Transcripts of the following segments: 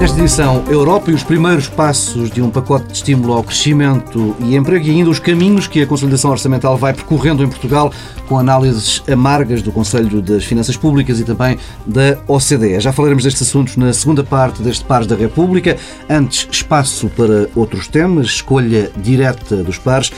Nesta edição, Europa e os primeiros passos de um pacote de estímulo ao crescimento e emprego e ainda os caminhos que a consolidação orçamental vai percorrendo em Portugal, com análises amargas do Conselho das Finanças Públicas e também da OCDE. Já falaremos destes assuntos na segunda parte deste Pares da República. Antes, espaço para outros temas, escolha direta dos pares.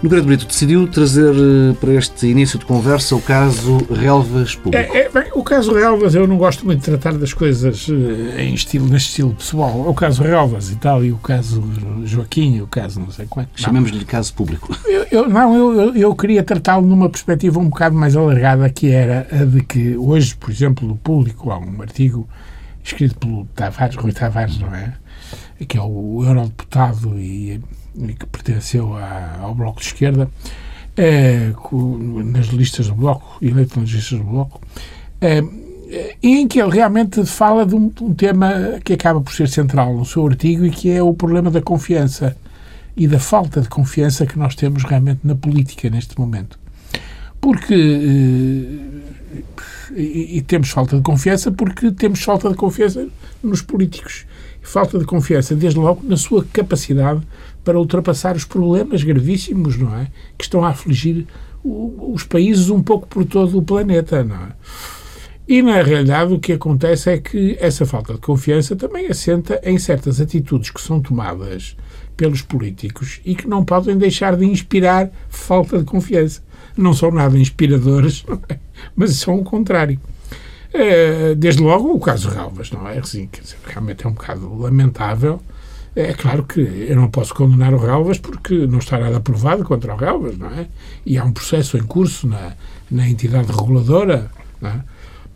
Nogueira Brito decidiu trazer eh, para este início de conversa o caso Relvas Público. É, é, bem, o caso Relvas, eu não gosto muito de tratar das coisas eh, em estilo, neste estilo pessoal. O caso Relvas e tal, e o caso Joaquim, e o caso não sei quanto. Chamemos-lhe caso público. Eu, eu não, eu, eu queria tratá-lo numa perspectiva um bocado mais alargada, que era a de que hoje, por exemplo, no público há um artigo escrito pelo Tavares, Rui Tavares, não é? Que é o eurodeputado e que pertenceu à, ao Bloco de Esquerda, é, nas listas do Bloco, eleito nas listas do Bloco, é, em que ele realmente fala de um, de um, tema que acaba por ser central no seu artigo e que é o problema da confiança e da falta de confiança que nós temos realmente na política neste momento. Porque. E, e temos falta de confiança porque temos falta de confiança nos políticos. Falta de confiança, desde logo, na sua capacidade para ultrapassar os problemas gravíssimos, não é? Que estão a afligir o, os países um pouco por todo o planeta, não é? E, na realidade, o que acontece é que essa falta de confiança também assenta em certas atitudes que são tomadas pelos políticos e que não podem deixar de inspirar falta de confiança. Não são nada inspiradores, é? mas são o contrário. Eh, desde logo o caso Ralvas, não é? Assim, dizer, realmente é um bocado lamentável é claro que eu não posso condenar o Relvas porque não está nada aprovado contra o Relvas, não é? E há um processo em curso na, na entidade reguladora, não é?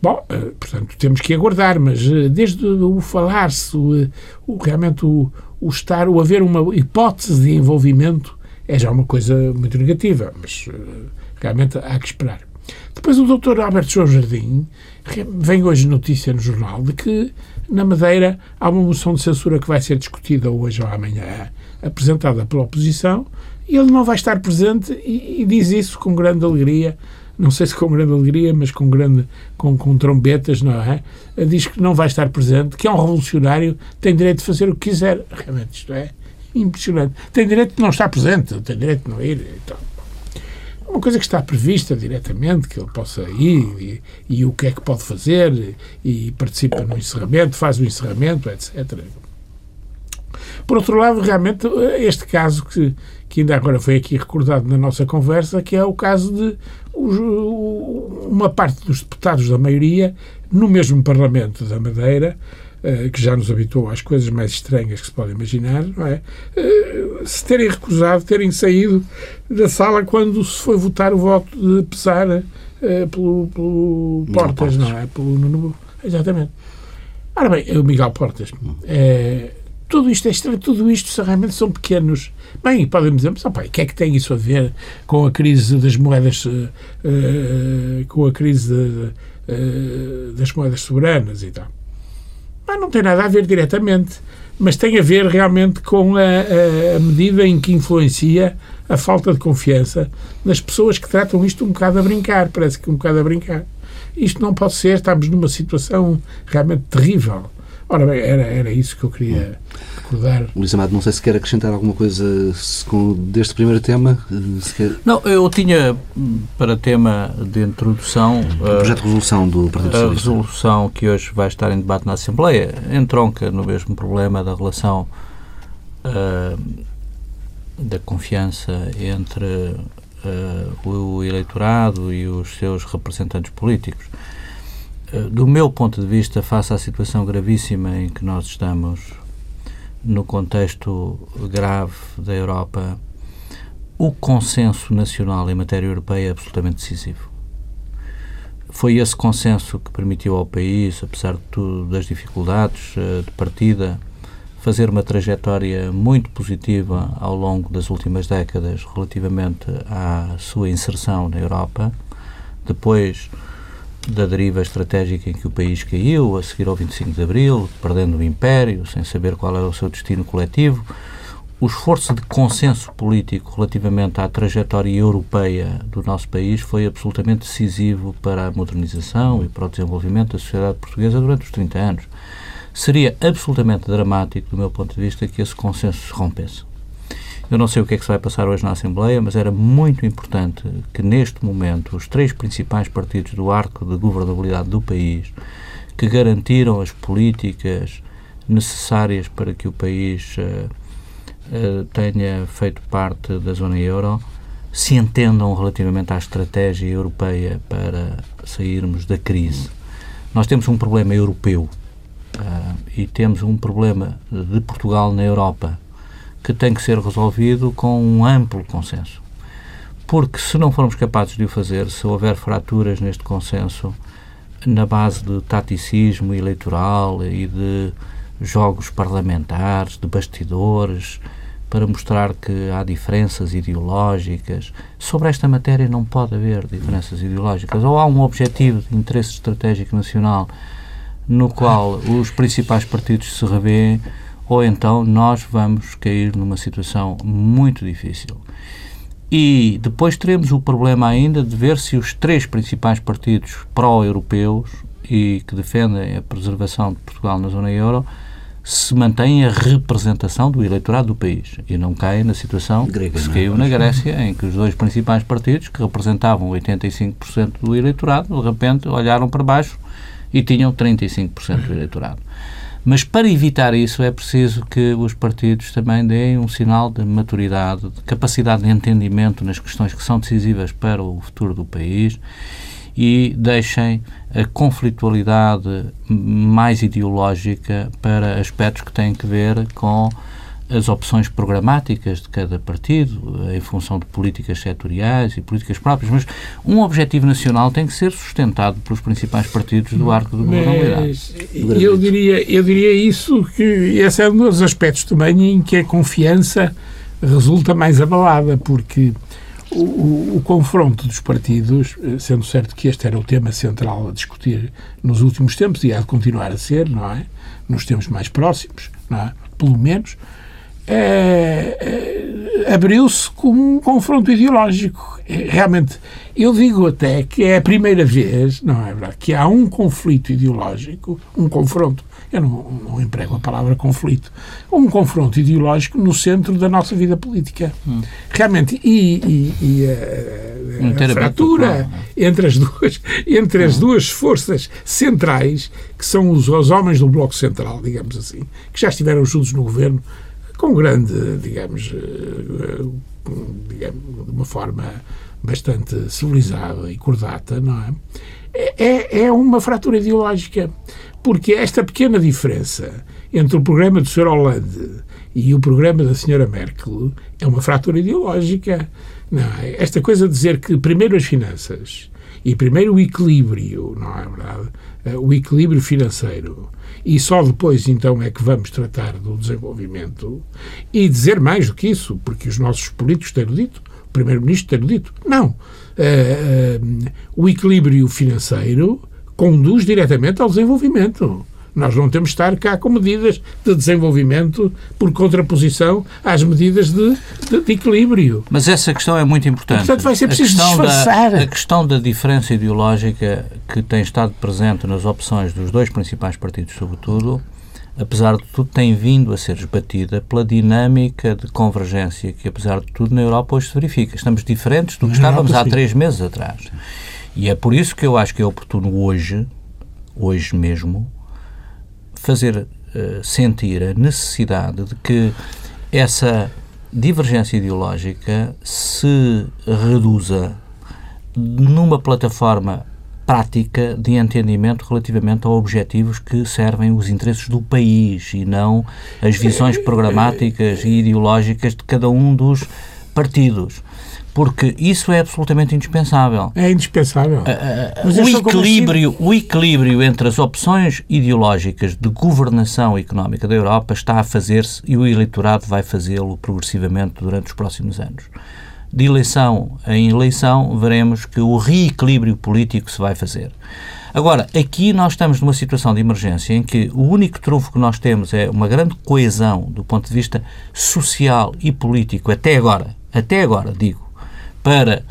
Bom, eh, portanto, temos que aguardar, mas eh, desde o falar-se, o, o, realmente o, o estar, o haver uma hipótese de envolvimento é já uma coisa muito negativa, mas eh, realmente há que esperar. Depois o Dr. Alberto João Jardim vem hoje notícia no jornal de que na Madeira há uma moção de censura que vai ser discutida hoje ou amanhã, apresentada pela oposição, e ele não vai estar presente e, e diz isso com grande alegria não sei se com grande alegria, mas com grande com, com trombetas, não é? Diz que não vai estar presente, que é um revolucionário, tem direito de fazer o que quiser. Realmente, isto é impressionante. Tem direito de não estar presente, tem direito de não ir e tal uma coisa que está prevista diretamente, que ele possa ir e, e, o que é que pode fazer e participa no encerramento, faz o encerramento, etc. Por outro lado, realmente, este caso que, que ainda agora foi aqui recordado na nossa conversa, que é o caso de uma parte dos deputados da maioria, no mesmo Parlamento da Madeira, eh, que já nos habituou às coisas mais estranhas que se pode imaginar, não é? Eh, se terem recusado, terem saído da sala quando se foi votar o voto de pesar uh, pelo, pelo Portas, não é? Pelo Nuno, exatamente. Ora bem, o Miguel Portas, é, tudo isto é estranho, tudo isto realmente são pequenos. Bem, podem dizer, mas opa, o que é que tem isso a ver com a crise das moedas, uh, com a crise de, uh, das moedas soberanas e tal? Mas não tem nada a ver diretamente, mas tem a ver realmente com a, a, a medida em que influencia a falta de confiança nas pessoas que tratam isto um bocado a brincar, parece que um bocado a brincar. Isto não pode ser, estamos numa situação realmente terrível. Ora bem, era, era isso que eu queria recordar. Luís Amado, não sei se quer acrescentar alguma coisa deste primeiro tema. Quer... Não, eu tinha para tema de introdução. O projeto de resolução do Partido Socialista. A resolução que hoje vai estar em debate na Assembleia entronca no mesmo problema da relação uh, da confiança entre uh, o eleitorado e os seus representantes políticos. Eh, do meu ponto de vista, face à situação gravíssima em que nós estamos, no contexto grave da Europa, o consenso nacional em matéria europeia é absolutamente decisivo. Foi esse consenso que permitiu ao país, apesar de tudo, das dificuldades eh, de partida, fazer uma trajetória muito positiva ao longo das últimas décadas relativamente à sua inserção na Europa. Depois, da deriva estratégica em que o país caiu, a seguir ao 25 de Abril, perdendo o império, sem saber qual era o seu destino coletivo, o esforço de consenso político relativamente à trajetória europeia do nosso país foi absolutamente decisivo para a modernização e para o desenvolvimento da sociedade portuguesa durante os 30 anos. Seria absolutamente dramático, do meu ponto de vista, que esse consenso se rompesse. Eu não sei o que é que se vai passar hoje na Assembleia, mas era muito importante que, neste momento, os três principais partidos do arco de governabilidade do país, que garantiram as políticas necessárias para que o país uh, uh, tenha feito parte da zona euro se entendam relativamente à estratégia europeia para sairmos da crise. Nós temos um problema europeu uh, e temos um problema de Portugal na Europa que tem que ser resolvido com um amplo consenso. Porque se não formos capazes de o fazer, se houver fraturas neste consenso, na base de taticismo eleitoral e de jogos parlamentares, de bastidores, para mostrar que há diferenças ideológicas. Sobre esta matéria não pode haver diferenças ideológicas. Ou há um objetivo de interesse estratégico nacional no qual os principais partidos se revêem, ou então nós vamos cair numa situação muito difícil. E depois teremos o problema ainda de ver se os três principais partidos pró-europeus e que defendem a preservação de Portugal na zona euro se mantém a representação do eleitorado do país e não cai na situação Grega, que se é? caiu na Grécia, em que os dois principais partidos, que representavam 85% do eleitorado, de repente olharam para baixo e tinham 35% do eleitorado. Mas para evitar isso é preciso que os partidos também deem um sinal de maturidade, de capacidade de entendimento nas questões que são decisivas para o futuro do país e deixem a conflitualidade mais ideológica para aspectos que têm que ver com as opções programáticas de cada partido, em função de políticas setoriais e políticas próprias, mas um objetivo nacional tem que ser sustentado pelos principais partidos do arco de governabilidade. Eu diria, eu diria isso, que esse é um dos aspectos também em que a confiança resulta mais abalada, porque o, o, o, confronto dos partidos, eh, sendo certo que este era o tema central a discutir nos últimos tempos e há de continuar a ser, não é? Nos tempos mais próximos, não é? Pelo menos, é, é, abriu-se com um confronto ideológico. É, realmente, eu digo até que é a primeira vez, não é verdade, que há um conflito ideológico, um confronto eu não, não emprego a palavra conflito, um confronto ideológico no centro da nossa vida política. Hum. Realmente, e, e, e a, a, a fratura entre as duas, entre as hum. duas forças centrais, que são os, os homens do Bloco Central, digamos assim, que já estiveram juntos no governo com grande, digamos, eh, digamos de uma forma bastante civilizada e cordata, não é? É, é, é uma fratura ideológica. Porque esta pequena diferença entre o programa do Sr. Hollande e o programa da Sra. Merkel é uma fratura ideológica. Não, é? esta coisa de dizer que primeiro as finanças e primeiro o equilíbrio, não é verdade? Eh, o equilíbrio financeiro e só depois então é que vamos tratar do desenvolvimento e dizer mais do que isso, porque os nossos políticos têm dito, o Primeiro-Ministro tem dito, não. Uh, uh, o equilíbrio financeiro conduz diretamente ao desenvolvimento. Nós não temos de estar cá com medidas de desenvolvimento por contraposição às medidas de, de, de equilíbrio. Mas essa questão é muito importante. portanto, vai ser preciso a disfarçar. Da, a questão da diferença ideológica que tem estado presente nas opções dos dois principais partidos, sobretudo, apesar de tudo, tem vindo a ser esbatida pela dinâmica de convergência que, apesar de tudo, na Europa hoje se verifica. Estamos diferentes do que estávamos há três meses atrás. E é por isso que eu acho que é oportuno hoje, hoje mesmo, fazer uh, sentir a necessidade de que essa divergência ideológica se reduza numa plataforma prática de entendimento relativamente a objetivos que servem os interesses do país e não as visões programáticas e ideológicas de cada um dos partidos porque isso é absolutamente indispensável. É indispensável. Uh, uh, o, equilíbrio, o equilíbrio entre as opções ideológicas de governação económica da Europa está a fazer-se e o eleitorado vai fazê-lo progressivamente durante os próximos anos. De eleição em eleição, veremos que o reequilíbrio político se vai fazer. Agora, aqui nós estamos numa situação de emergência em que o único trunfo que nós temos é uma grande coesão do ponto de vista social e político, até agora, até agora, digo, para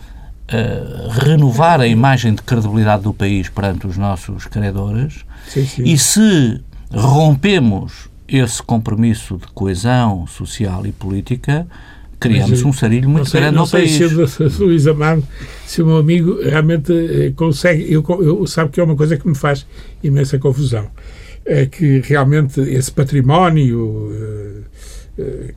uh, renovar a imagem de credibilidade do país perante os nossos credores. Sim, sim. E se rompemos esse compromisso de coesão social e política, criamos um sarilho muito sei, grande no país. Não sei se o Luís Amado, se o meu amigo realmente eh, consegue, eu, eu, sabe que é uma coisa que me faz imensa confusão, é que realmente esse património uh,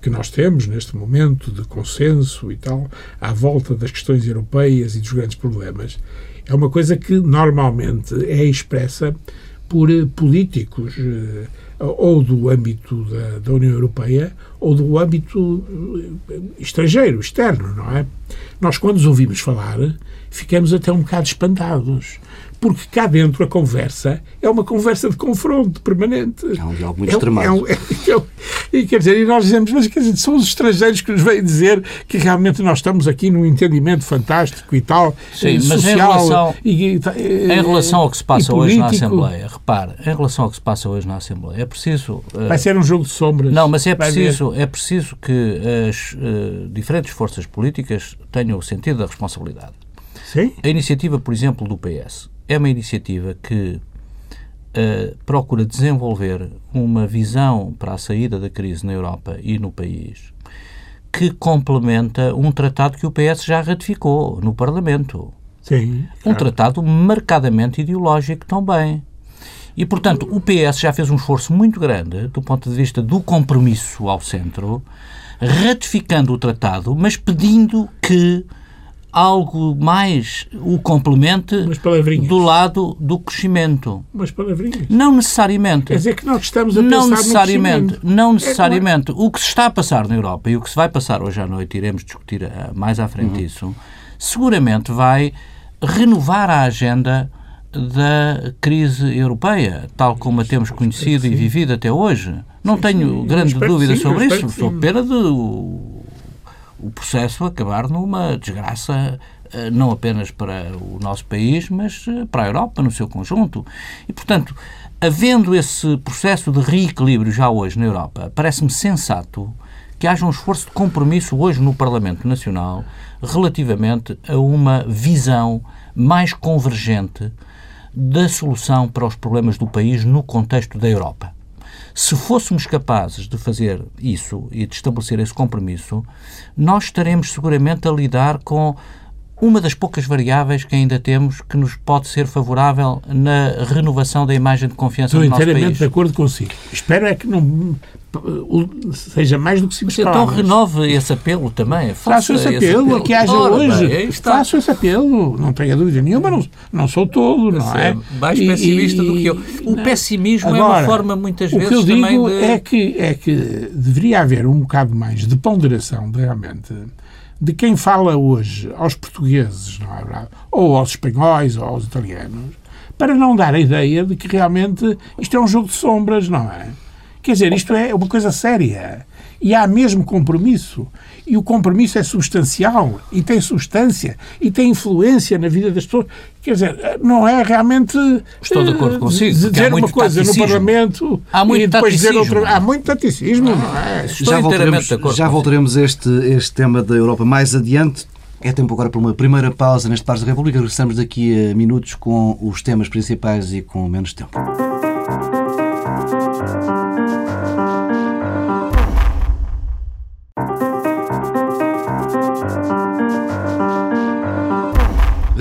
que nós temos neste momento de consenso e tal, à volta das questões europeias e dos grandes problemas, é uma coisa que normalmente é expressa por políticos ou do âmbito da, da, União Europeia ou do âmbito eh, estrangeiro, externo, não é? Nós, quando os ouvimos falar, ficamos até um bocado espantados porque cá dentro a conversa é uma conversa de confronto permanente. É um diálogo muito é, extremado. É, um, é, é, e quer dizer, e nós dizemos, mas quer dizer, são os estrangeiros que nos vêm dizer que realmente nós estamos aqui num entendimento fantástico e tal, Sim, social, mas em relação, e, em relação ao que se passa hoje na Assembleia, repare, em relação ao que se passa hoje na Assembleia, é preciso... Uh, Vai ser um jogo de sombras. Não, mas é preciso, é preciso que as uh, diferentes forças políticas tenham o sentido da responsabilidade. Sim? A iniciativa, por exemplo, do PS é uma iniciativa que uh, procura desenvolver uma visão para a saída da crise na Europa e no país que complementa um tratado que o PS já ratificou no Parlamento. Sim. Um tratado marcadamente ideológico também. E, portanto, o PS já fez um esforço muito grande do ponto de vista do compromisso ao centro, ratificando o tratado, mas pedindo que algo mais o complemente do lado do crescimento. Mas palavrinhas. Não necessariamente. Quer dizer que nós estamos a não necessariamente, Não necessariamente. É, O que se está a passar na Europa e o que se vai passar hoje à noite, iremos discutir eh, mais à frente uhum. isso, seguramente vai renovar a agenda da crise europeia, tal como a temos conhecido e vivido até hoje. Não sim, tenho sim, grande dúvida sim, sobre isso, sou pena de o processo acabar numa desgraça eh, não apenas para o nosso país, mas eh, para a Europa no seu conjunto. E, portanto, havendo esse processo de reequilíbrio já hoje na Europa, parece-me sensato que haja um esforço de compromisso hoje no Parlamento Nacional relativamente a uma visão mais convergente da solução para os problemas do país no contexto da Europa. Se fôssemos capazes de fazer isso e de estabelecer esse compromisso, nós estaremos seguramente a lidar com uma das poucas variáveis que ainda temos que nos pode ser favorável na renovação da imagem de confiança Estou do nosso país. Estou inteiramente de acordo consigo. Espero é que não seja mais do que simples Mas então renove esse apelo também. Faça esse apelo, apelo. que haja Ora, hoje. Bem, faço esse apelo, não tenha dúvida nenhuma, não, não sou todo, não é? Mais pessimista e, do que eu. O não. pessimismo Agora, é uma forma, muitas vezes, O que eu digo de... é, que, é que deveria haver um bocado mais de ponderação, de, realmente, de quem fala hoje aos portugueses, não é verdade? Ou aos espanhóis, ou aos italianos, para não dar a ideia de que realmente isto é um jogo de sombras, não é? Quer dizer, isto é uma coisa séria. E há mesmo compromisso. E o compromisso é substancial e tem substância e tem influência na vida das pessoas. Quer dizer, não é realmente. Estou de acordo consigo. Dizer uma coisa taticismo. no Parlamento há muito e depois taticismo. dizer outra. Há muito taticismo, ah, não é? Estou já voltaremos, já voltaremos a este, este tema da Europa mais adiante. É tempo agora para uma primeira pausa neste Pares da República. Regressamos daqui a minutos com os temas principais e com menos tempo.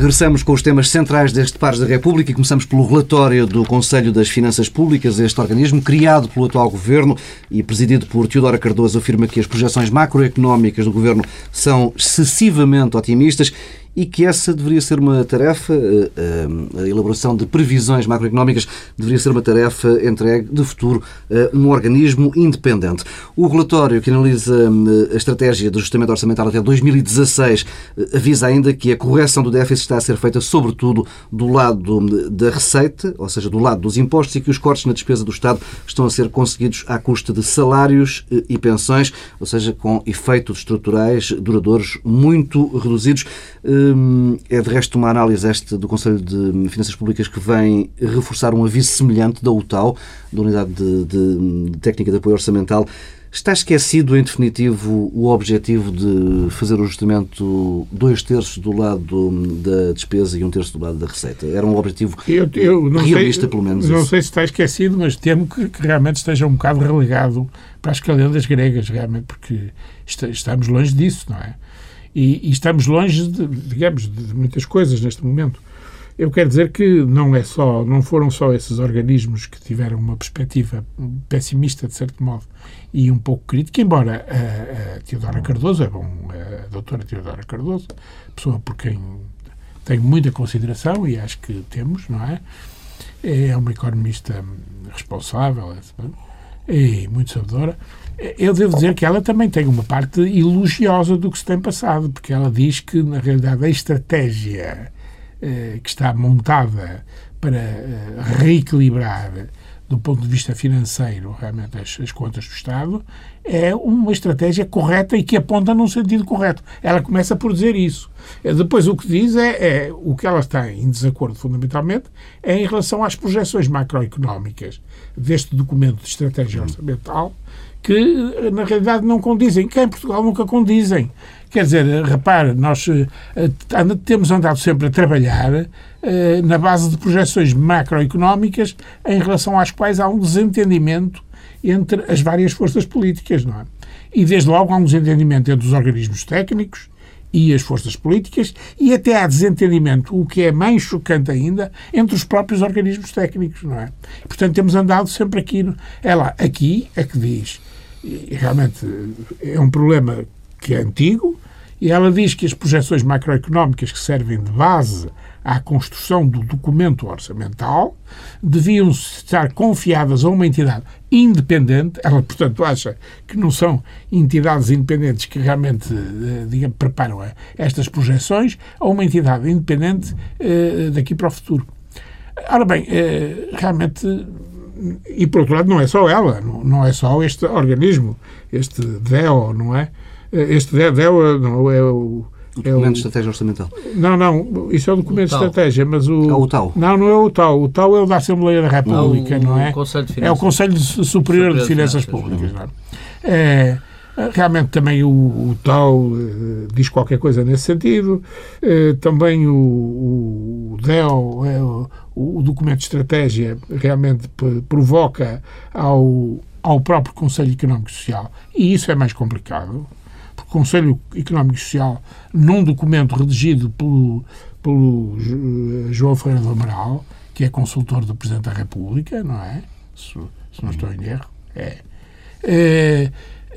Regressamos com os temas centrais deste Pares da República e começamos pelo relatório do Conselho das Finanças Públicas. Este organismo, criado pelo atual governo e presidido por Teodora Cardoso, afirma que as projeções macroeconómicas do governo são excessivamente otimistas e que essa deveria ser uma tarefa, eh, eh, a elaboração de previsões macroeconómicas deveria ser uma tarefa entregue de futuro a um organismo independente. O relatório que analisa a estratégia do ajustamento orçamental até 2016 eh, avisa ainda que a correção do déficit está a ser feita sobretudo do lado da receita, ou seja, do lado dos impostos, e que os cortes na despesa do Estado estão a ser conseguidos à custa de salários e pensões, ou seja, com efeitos estruturais duradouros muito reduzidos. Hum, é de resto uma análise esta do Conselho de Finanças Públicas que vem reforçar um aviso semelhante da UTAU, da Unidade de, de, de Técnica de Apoio Orçamental. Está esquecido, em definitivo, o objetivo de fazer o ajustamento dois terços do lado da despesa e um terço do lado da receita? Era um objetivo eu, eu realista, sei, pelo menos. Não sei se está esquecido, mas temo que, que, realmente esteja um bocado relegado para as calendas gregas, realmente, porque está, estamos longe disso, não é? E, e estamos longe, de, digamos, de muitas coisas neste momento. Eu quero dizer que não é só, não foram só esses organismos que tiveram uma perspectiva pessimista, de certo modo, e um pouco crítica, embora a, a Teodora Cardoso, é bom, a doutora Teodora Cardoso, pessoa por quem tenho muita consideração e acho que temos, não é? É uma economista responsável e muito sabedora. Eu devo dizer que ela também tem uma parte elogiosa do que se tem passado, porque ela diz que, na realidade, a estratégia eh, que está montada para eh, reequilibrar do ponto de vista financeiro, realmente, as, as, contas do Estado, é uma estratégia correta e que aponta num sentido correto. Ela começa por dizer isso. Eh, depois, o que diz é, é o que ela está em desacordo, fundamentalmente, é em relação às projeções macroeconómicas deste documento de estratégia orçamental, que, na realidade, não condizem, que em Portugal nunca condizem. Quer dizer, repare, nós uh, temos andado sempre a trabalhar uh, na base de projeções macroeconómicas em relação às quais há um desentendimento entre as várias forças políticas, não é? E desde logo há um desentendimento entre os organismos técnicos e as forças políticas e até há desentendimento, o que é mais chocante ainda, entre os próprios organismos técnicos, não é? Portanto, temos andado sempre aqui. Ela aqui é que diz, e realmente é um problema que é antigo, e ela diz que as projeções macroeconómicas que servem de base à construção do documento orçamental deviam estar confiadas a uma entidade independente. Ela, portanto, acha que não são entidades independentes que realmente eh, digamos, preparam estas projeções, a uma entidade independente eh, daqui para o futuro. Ora bem, eh, realmente e por outro lado não é só ela, não é só este organismo, este DEO, não é? Este DEO não é o. O documento é o, de estratégia orçamental. Não, não, isso é o documento o de estratégia, mas o. É o TAU. Não, não é o TAU. O TAU é o da Assembleia da República, não, não é? é o Conselho Superior, Superior de Finanças, Públicas. Não é? é realmente também o, o TAU uh, diz qualquer coisa nesse sentido. Uh, também o, o DEO, é, o, o, documento de estratégia, realmente provoca ao, ao próprio Conselho Económico e Social. E isso é mais complicado Conselho Económico e Social num documento redigido pelo, pelo João Ferreira do Amaral, que é consultor do Presidente da República, não é? Se, se não estou em erro. É.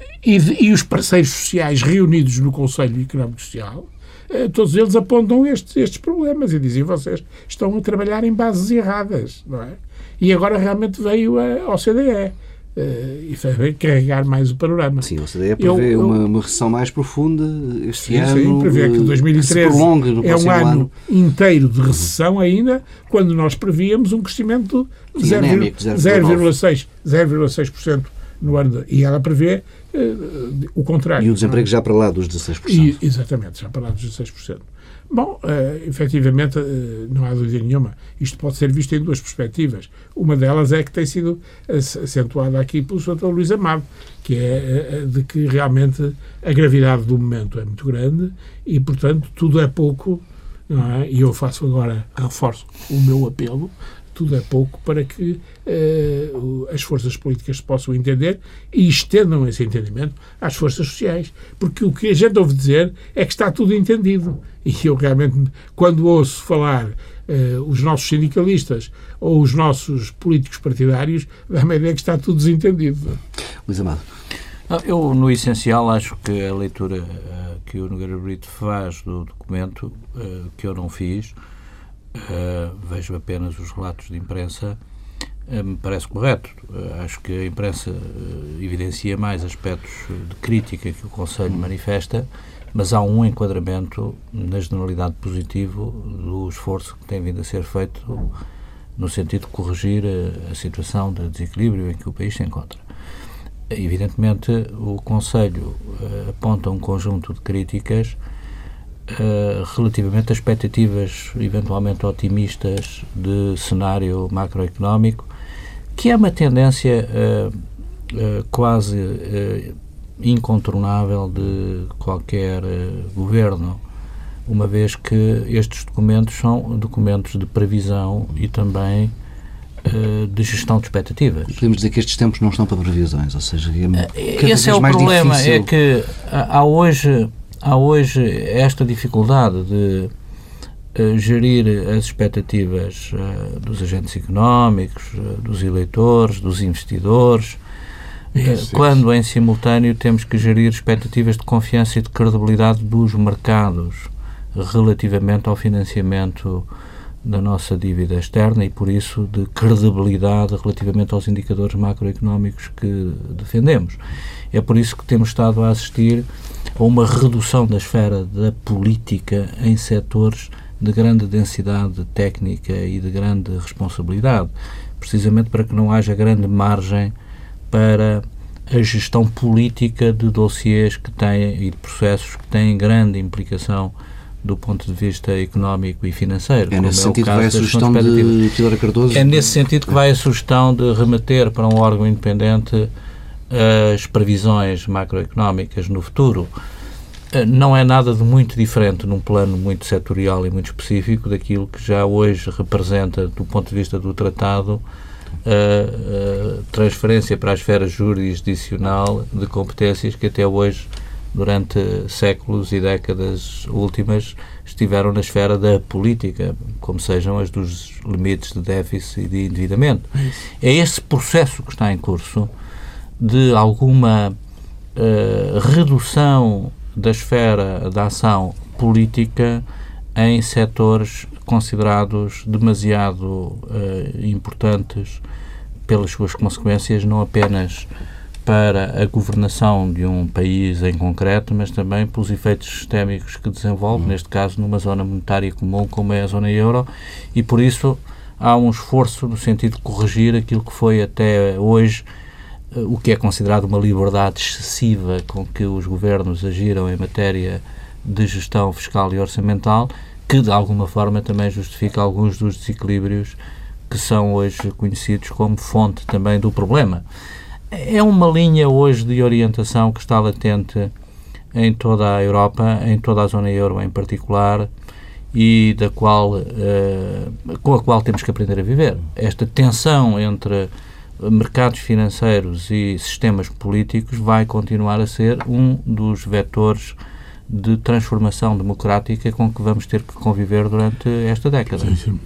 é e, e, os parceiros sociais reunidos no Conselho Económico Social, é, todos eles apontam estes, estes problemas e dizem vocês estão a trabalhar em bases erradas, não é? E agora realmente veio a OCDE Uh, e foi carregar mais o panorama. Sim, a OCDE prevê eu, uma, uma recessão mais profunda este sim, ano. Sim, prevê que 2013 que é um ano, ano, inteiro de recessão ainda, quando nós prevíamos um crescimento de 0,6% no ano. De, e ela prevê uh, o contrário. E o desemprego já para lá dos 16%. E, exatamente, já para lá dos 16%. Bom, uh, efetivamente, uh, não há dúvida nenhuma. Isto pode ser visto em duas perspectivas. Uma delas é que tem sido acentuada aqui pelo Sr. Luís Amado, que é uh, de que realmente a gravidade do momento é muito grande e, portanto, tudo é pouco. Não é? E eu faço agora, reforço o meu apelo tudo é pouco para que uh, as forças políticas se possam entender e estendam esse entendimento às forças sociais. Porque o que a gente ouve dizer é que está tudo entendido. E eu realmente, quando ouço falar uh, os nossos sindicalistas ou os nossos políticos partidários, dá-me a ideia que está tudo desentendido. Luís Amado. Eu, no essencial, acho que a leitura uh, que o Nogueira Brito faz do documento, que eu não fiz, uh, vejo apenas os relatos de imprensa, uh, me parece correto. Uh, acho que a imprensa evidencia mais aspectos de crítica que o Conselho manifesta, mas há um enquadramento na generalidade positivo do esforço que tem vindo a ser feito no sentido de corrigir a, a situação de desequilíbrio em que o país se encontra. Evidentemente, o Conselho aponta um conjunto de críticas uh, relativamente a expectativas eventualmente otimistas de cenário macroeconómico, que é uma tendência uh, uh, quase incontornável de qualquer governo, uma vez que estes documentos são documentos de previsão e também de gestão de expectativas. Podemos dizer que estes tempos não estão para previsões, ou seja, é esse é o problema, é difícil... é que há hoje há hoje esta dificuldade de uh, gerir as expectativas uh, dos agentes económicos, uh, dos eleitores, dos investidores, isso, quando isso. em simultâneo temos que gerir expectativas de confiança e de credibilidade dos mercados relativamente ao financiamento da nossa dívida externa e, por isso, de credibilidade relativamente aos indicadores macroeconómicos que defendemos. É por isso que temos estado a assistir a uma redução da esfera da política em setores de grande densidade técnica e de grande responsabilidade, precisamente para que não haja grande margem para a gestão política de dossiês que têm e de processos que têm grande implicação do ponto de vista económico e financeiro. É nesse é sentido que vai a sugestão de Pilar Cardoso? É nesse sentido que vai a sugestão de remeter para um órgão independente as previsões macroeconómicas no futuro eh, não é nada de muito diferente num plano muito setorial e muito específico daquilo que já hoje representa, do ponto de vista do tratado, a, transferência para a esfera jurisdicional de competências que até hoje, durante séculos e décadas últimas, estiveram na esfera da política, como sejam as dos limites de déficit e de endividamento. É esse processo que está em curso de alguma uh, redução da esfera da ação política em setores considerados demasiado uh, importantes pelas suas consequências, não apenas para a governação de um país em concreto, mas também pelos efeitos sistémicos que desenvolve, uhum. neste caso numa zona monetária comum como é a zona euro, e por isso há um esforço no sentido de corrigir aquilo que foi até hoje o que é considerado uma liberdade excessiva com que os governos agiram em matéria de gestão fiscal e orçamental, que de alguma forma também justifica alguns dos desequilíbrios que são hoje conhecidos como fonte também do problema. É uma linha hoje de orientação que está latente em toda a Europa, em toda a zona euro em particular, e da qual, uh, com a qual temos que aprender a viver. Esta tensão entre mercados financeiros e sistemas políticos vai continuar a ser um dos vetores de transformação democrática com que vamos ter que conviver durante esta década. Sim, sim.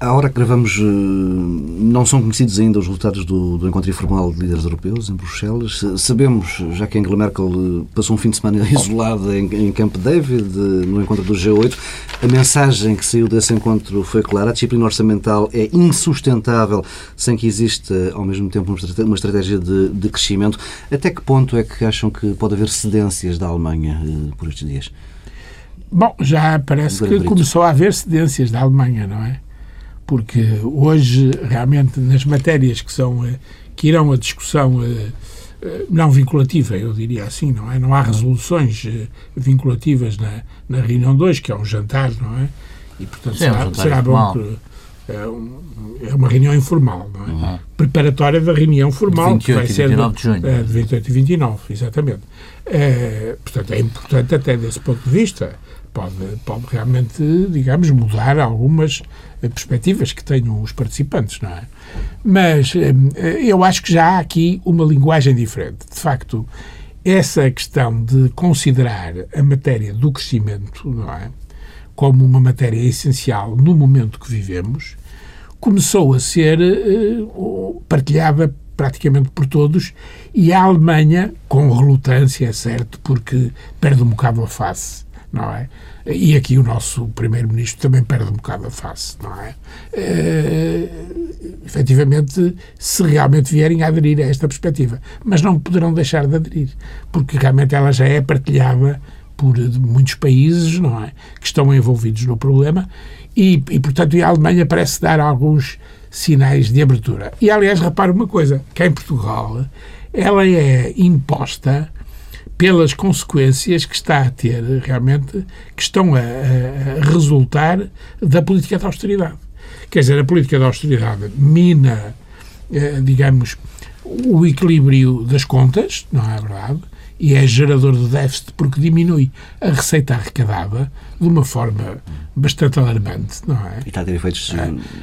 À hora que gravamos, eh, não são conhecidos ainda os resultados do, do encontro informal de líderes europeus em Bruxelas. Sabemos, já que Angela Merkel eh, passou um fim de semana isolada em, em Camp David, eh, no encontro do G8, a mensagem que saiu desse encontro foi clara. A disciplina orçamental é insustentável sem que exista, ao mesmo tempo, uma estratégia de, de crescimento. Até que ponto é que acham que pode haver cedências da Alemanha por estes dias? Bom, já parece que começou a haver cedências da Alemanha, não é? Porque hoje realmente nas matérias que são eh, que irão à discussão eh, eh, não vinculativa, eu diria assim, não é? Não há resoluções vinculativas na, na reunião 2, que é um jantar, não é? E, portanto, Sim, será, é um será bom que é, um, é, uma reunião informal, não é? Uhum. Preparatória da reunião formal, de 28 que vai ser 29 de junho. É, de 28 e 29, exatamente. É, portanto, é importante até desse ponto de vista pode, pode realmente, digamos, mudar algumas eh, perspectivas que tenham os participantes, não é? Mas eh, eu acho que já há aqui uma linguagem diferente. De facto, essa questão de considerar a matéria do crescimento, não é? Como uma matéria essencial no momento que vivemos, começou a ser partilhada praticamente por todos e a Alemanha, com relutância, é certo, porque perde um bocado a face não é? E aqui o nosso Primeiro-Ministro também perde um bocado a face, não é? é? efetivamente, se realmente vierem a aderir a esta perspectiva. Mas não poderão deixar de aderir, porque realmente ela já é partilhada por muitos países, não é? Que estão envolvidos no problema e, e portanto, a Alemanha parece dar alguns sinais de abertura. E, aliás, repare uma coisa, que em Portugal ela é imposta pelas consequências que está a ter, realmente, que estão a, a resultar da política de austeridade. Quer dizer, a política de austeridade mina, eh, digamos, o equilíbrio das contas, não é verdade? E é gerador de déficit porque diminui a receita arrecadada de uma forma bastante alarmante, não é? E está a ter efeitos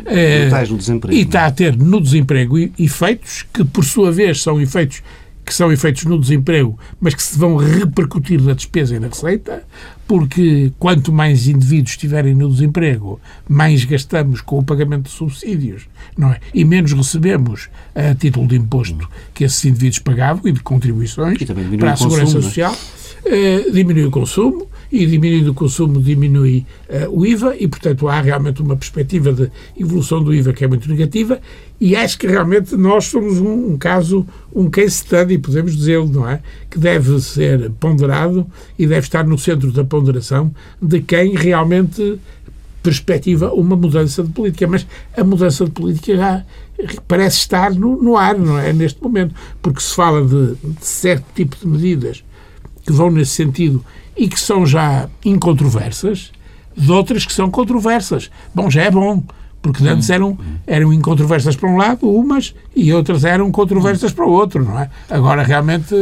é, é, no desemprego. E está a ter no desemprego efeitos que, por sua vez, são efeitos que são efeitos no desemprego, mas que se vão repercutir na despesa e na receita, porque quanto mais indivíduos estiverem no desemprego, mais gastamos com o pagamento de subsídios, não é? E menos recebemos a título de imposto que esses indivíduos pagavam e de contribuições e para a Segurança consumo, é? Social. Eh, diminui o consumo e diminuindo o consumo diminui uh, o IVA e, portanto, há realmente uma perspectiva de evolução do IVA que é muito negativa e acho que realmente nós somos um, um caso, um case study, podemos dizê-lo, não é? Que deve ser ponderado e deve estar no centro da ponderação de quem realmente perspectiva uma mudança de política. Mas a mudança de política já parece estar no, no ar, não é? Neste momento. Porque se fala de, de certo tipo de medidas que vão nesse sentido e que são já incontroversas, de outras que são controversas. Bom, já é bom, porque antes eram, eram incontroversas para um lado, umas, e outras eram controversas para o outro, não é? Agora, realmente,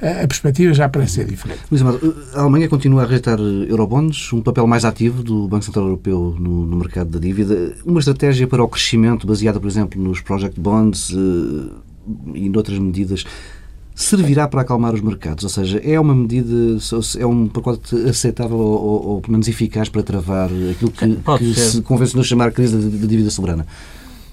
a, a perspectiva já parece ser diferente. Luís Amado, a Alemanha continua a rejeitar eurobonds, um papel mais ativo do Banco Central Europeu no, no mercado da dívida, uma estratégia para o crescimento baseada, por exemplo, nos project bonds uh, e noutras medidas servirá para acalmar os mercados? Ou seja, é uma medida, é um pacote aceitável ou, ou, ou pelo menos eficaz para travar aquilo que, que se convencionou chamar crise da dívida soberana?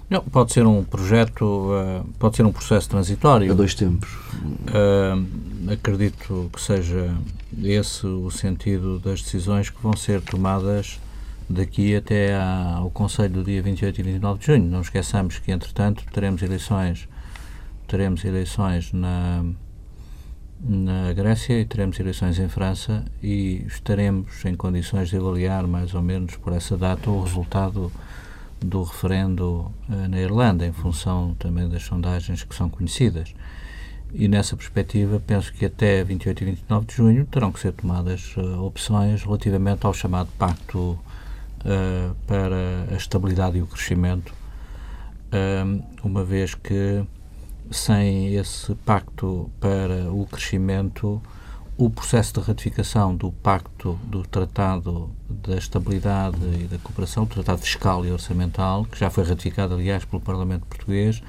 Não, pode ser um projeto, uh, pode ser um processo transitório. A dois tempos. Uh, acredito que seja esse o sentido das decisões que vão ser tomadas daqui até ao Conselho do dia 28 e 29 de junho. Não esqueçamos que, entretanto, teremos eleições teremos eleições na, na Grécia e teremos eleições em França e estaremos em condições de avaliar mais ou menos por essa data o resultado do referendo uh, na Irlanda, em função também das sondagens que são conhecidas. E nessa perspectiva, penso que até 28 e 29 de junho terão que ser tomadas uh, opções relativamente ao chamado Pacto uh, para a Estabilidade e o Crescimento, uma vez que sem esse pacto para o crescimento, o processo de ratificação do pacto do Tratado da Estabilidade e da Cooperação, o Tratado Fiscal e Orçamental, que já foi ratificado, aliás, pelo Parlamento Português,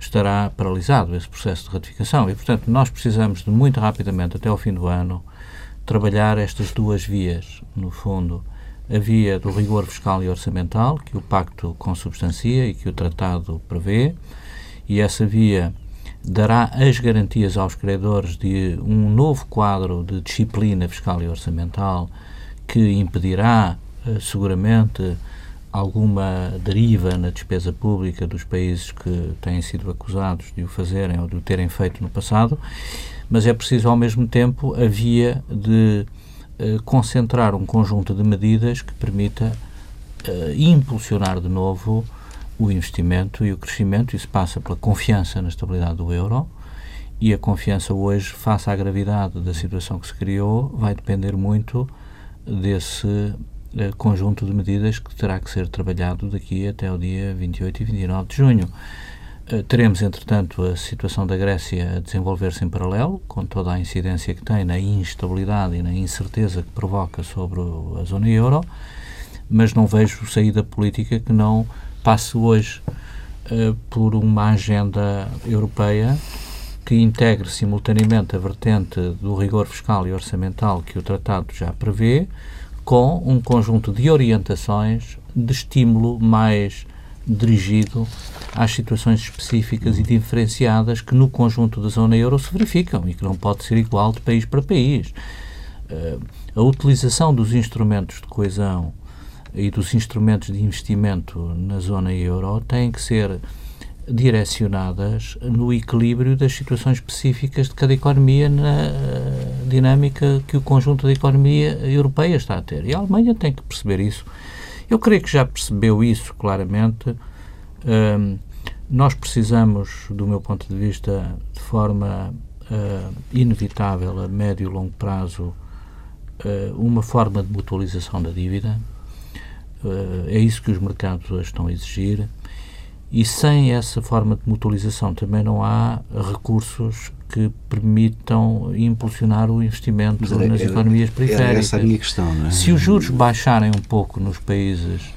estará paralisado esse processo de ratificação. E, portanto, nós precisamos de muito rapidamente, até ao fim do ano, trabalhar estas duas vias, no fundo. A via do rigor fiscal e orçamental, que o pacto consubstancia e que o tratado prevê, e essa via dará as garantias aos credores de um novo quadro de disciplina fiscal e orçamental que impedirá eh, seguramente alguma deriva na despesa pública dos países que têm sido acusados de o fazerem ou de o terem feito no passado, mas é preciso ao mesmo tempo a via de uh, concentrar um conjunto de medidas que permita uh, impulsionar de novo o investimento e o crescimento. Isso passa pela confiança na estabilidade do euro e a confiança hoje, face à gravidade da situação que se criou, vai depender muito desse uh, conjunto de medidas que terá que ser trabalhado daqui até o dia 28 e 29 de junho. Uh, teremos, entretanto, a situação da Grécia a desenvolver-se em paralelo, com toda a incidência que tem na instabilidade e na incerteza que provoca sobre a zona euro, mas não vejo saída política que não passe hoje uh, por uma agenda europeia que integre simultaneamente a vertente do rigor fiscal e orçamental que o Tratado já prevê, com um conjunto de orientações de estímulo mais dirigido às situações específicas e diferenciadas que no conjunto da zona euro se verificam e que não pode ser igual de país para país. Uh, a utilização dos instrumentos de coesão e dos instrumentos de investimento na zona euro têm que ser direcionadas no equilíbrio das situações específicas de cada economia na eh, dinâmica que o conjunto da economia europeia está a ter. E a Alemanha tem que perceber isso. Eu creio que já percebeu isso claramente. Um, nós precisamos, do meu ponto de vista, de forma uh, inevitável a médio e longo prazo uh, uma forma de mutualização da dívida. Uh, é isso que os mercados hoje estão a exigir. E sem essa forma de mutualização também não há recursos que permitam impulsionar o investimento era, nas economias periféricas. Era essa a minha questão, não é? Se os juros baixarem um pouco nos países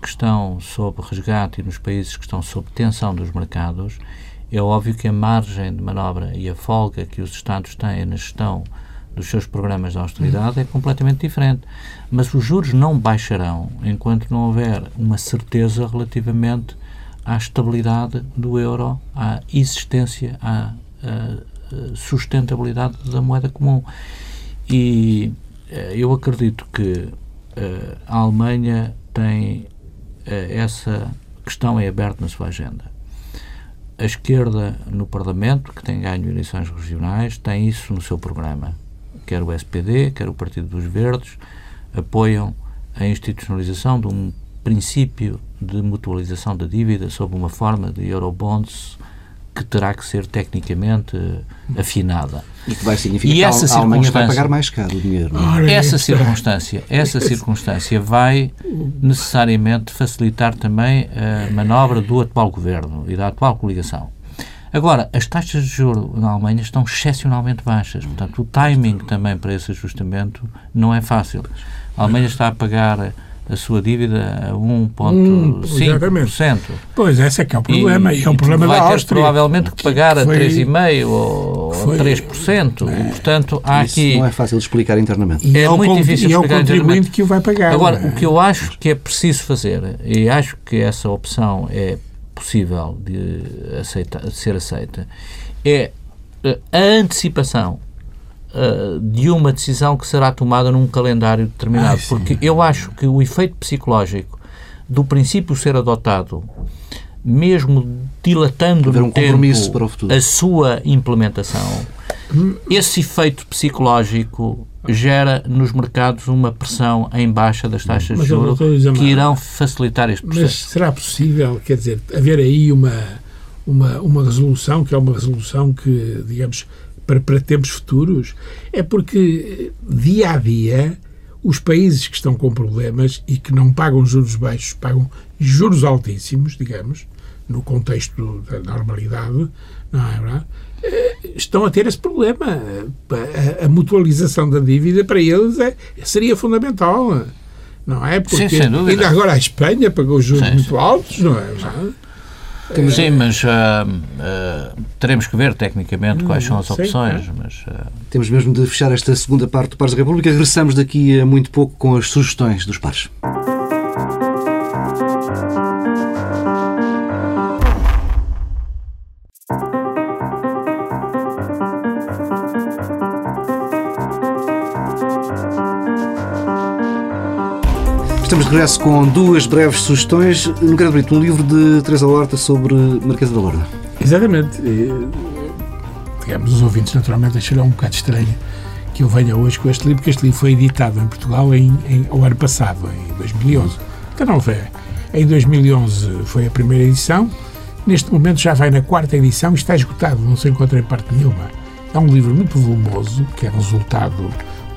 que estão sob resgate e nos países que estão sob tensão dos mercados, é óbvio que a margem de manobra e a folga que os Estados têm na gestão dos seus programas de austeridade é completamente diferente. Mas os juros não baixarão enquanto não houver uma certeza relativamente à estabilidade do euro, à existência, à, à sustentabilidade da moeda comum. E eh, eu acredito que eh, a Alemanha tem eh, essa questão é aberta na sua agenda a esquerda no Parlamento, que tem ganho eleições regionais, tem isso no seu programa. Quer o SPD, quer o Partido dos Verdes, apoiam a institucionalização de um princípio de mutualização da dívida sob uma forma de eurobonds que terá que ser tecnicamente afinada. E que vai significar e essa que a Alemanha vai pagar mais caro o dinheiro. É? Essa circunstância, essa circunstância vai necessariamente facilitar também a manobra do atual governo e da atual coligação. Agora, as taxas de juros na Alemanha estão excepcionalmente baixas, portanto, o timing também para esse ajustamento não é fácil. A Alemanha está a pagar a sua dívida a 1,5%. Hum, pois, esse é que é o problema. E, e é um problema da Áustria. Vai provavelmente que pagar foi, a 3,5% ou foi, a 3%. É, e, portanto, há isso aqui... não é fácil de explicar internamente. E é, é muito difícil de explicar é o contribuinte que o vai pagar. Agora, é? o que eu acho que é preciso fazer, e acho que essa opção é possível de, aceita, de ser aceita, é eh, a antecipação uh, de uma decisão que será tomada num calendário determinado. Ai, porque eu acho que o efeito psicológico do princípio ser adotado, mesmo dilatando no um tempo a sua implementação, esse efeito psicológico gera nos mercados uma pressão em baixa das taxas mas, de juros que irão facilitar este processo. Mas será possível, quer dizer, haver aí uma, uma, uma resolução, que é uma resolução que, digamos, para, para tempos futuros, é porque dia a dia os países que estão com problemas e que não pagam juros baixos, pagam juros altíssimos, digamos, no contexto da normalidade, não é verdade? Estão a ter esse problema. A, a mutualização da dívida para eles é, seria fundamental, não é? Porque Sim, ainda agora a Espanha pagou juros sim, muito sim. altos, não é? Não é? Sim, mas uh, uh, teremos que ver tecnicamente quais são as opções. Sim, mas, uh... Temos mesmo de fechar esta segunda parte do Pares da República. Regressamos daqui a muito pouco com as sugestões dos pares. Estamos de regresso com duas breves sugestões. No Grande Brito, um livro de Teresa Horta sobre Marquesa da Lorda. Exatamente. E, digamos, os ouvintes naturalmente acharão um bocado estranho que eu venha hoje com este livro, porque este livro foi editado em Portugal em, em, ao ano passado, em 2011. Então não foi. Em 2011 foi a primeira edição. Neste momento já vai na quarta edição e está esgotado, não se encontra em parte nenhuma. É um livro muito volumoso, que é resultado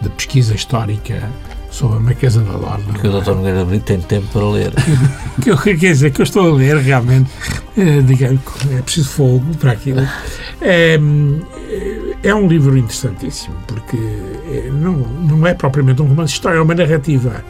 de pesquisa histórica sobre a Marquesa da Lorna. Que o Dr. Nogueira Brito tem tempo para ler. que eu, quer dizer, que eu estou a ler realmente, é, digamos, é preciso fogo para aquilo. É, é um livro interessantíssimo, porque é, não, não é propriamente um romance histórico, é uma narrativa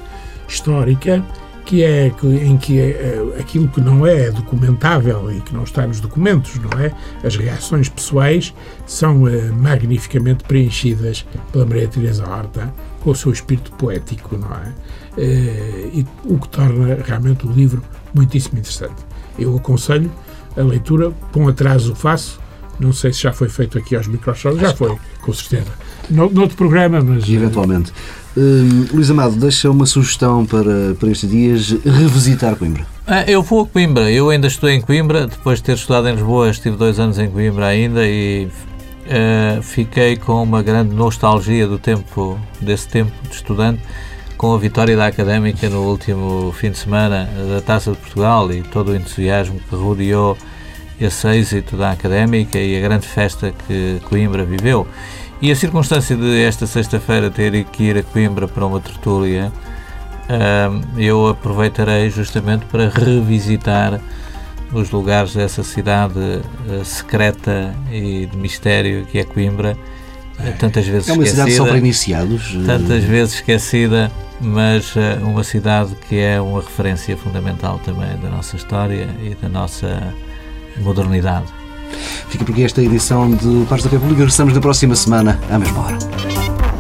histórica que é em que é, aquilo que não é documentável e que não está nos documentos, não é? As reações pessoais são magnificamente preenchidas pela Maria Teresa Horta com o seu espírito poético, não é? Uh, e o que torna realmente o livro muitíssimo interessante. Eu aconselho a leitura, com atraso faço, não sei se já foi feito aqui aos microfones, já foi, com certeza. No, noutro programa, mas. E eventualmente. Uh, Luís Amado, deixa uma sugestão para, para estes dias: revisitar Coimbra. Ah, eu vou a Coimbra. Eu ainda estou em Coimbra, depois de ter estudado em Lisboa, estive dois anos em Coimbra ainda e uh, fiquei com uma grande nostalgia do tempo, desse tempo de estudante, com a vitória da Académica no último fim de semana da Taça de Portugal e todo o entusiasmo que rodeou esse êxito da académica e a grande festa que Coimbra viveu. E a circunstância de esta sexta-feira ter que ir a Coimbra para uma tertúlia, eu aproveitarei justamente para revisitar os lugares dessa cidade uh, secreta e de mistério que é Coimbra, uh, tantas vezes esquecida. É uma esquecida, cidade só para iniciados. Tantas vezes esquecida, mas uma cidade que é uma referência fundamental também da nossa história e da nossa modernidade. Fica por aqui esta edição de Pares da República. Regressamos na próxima semana, à mesma hora.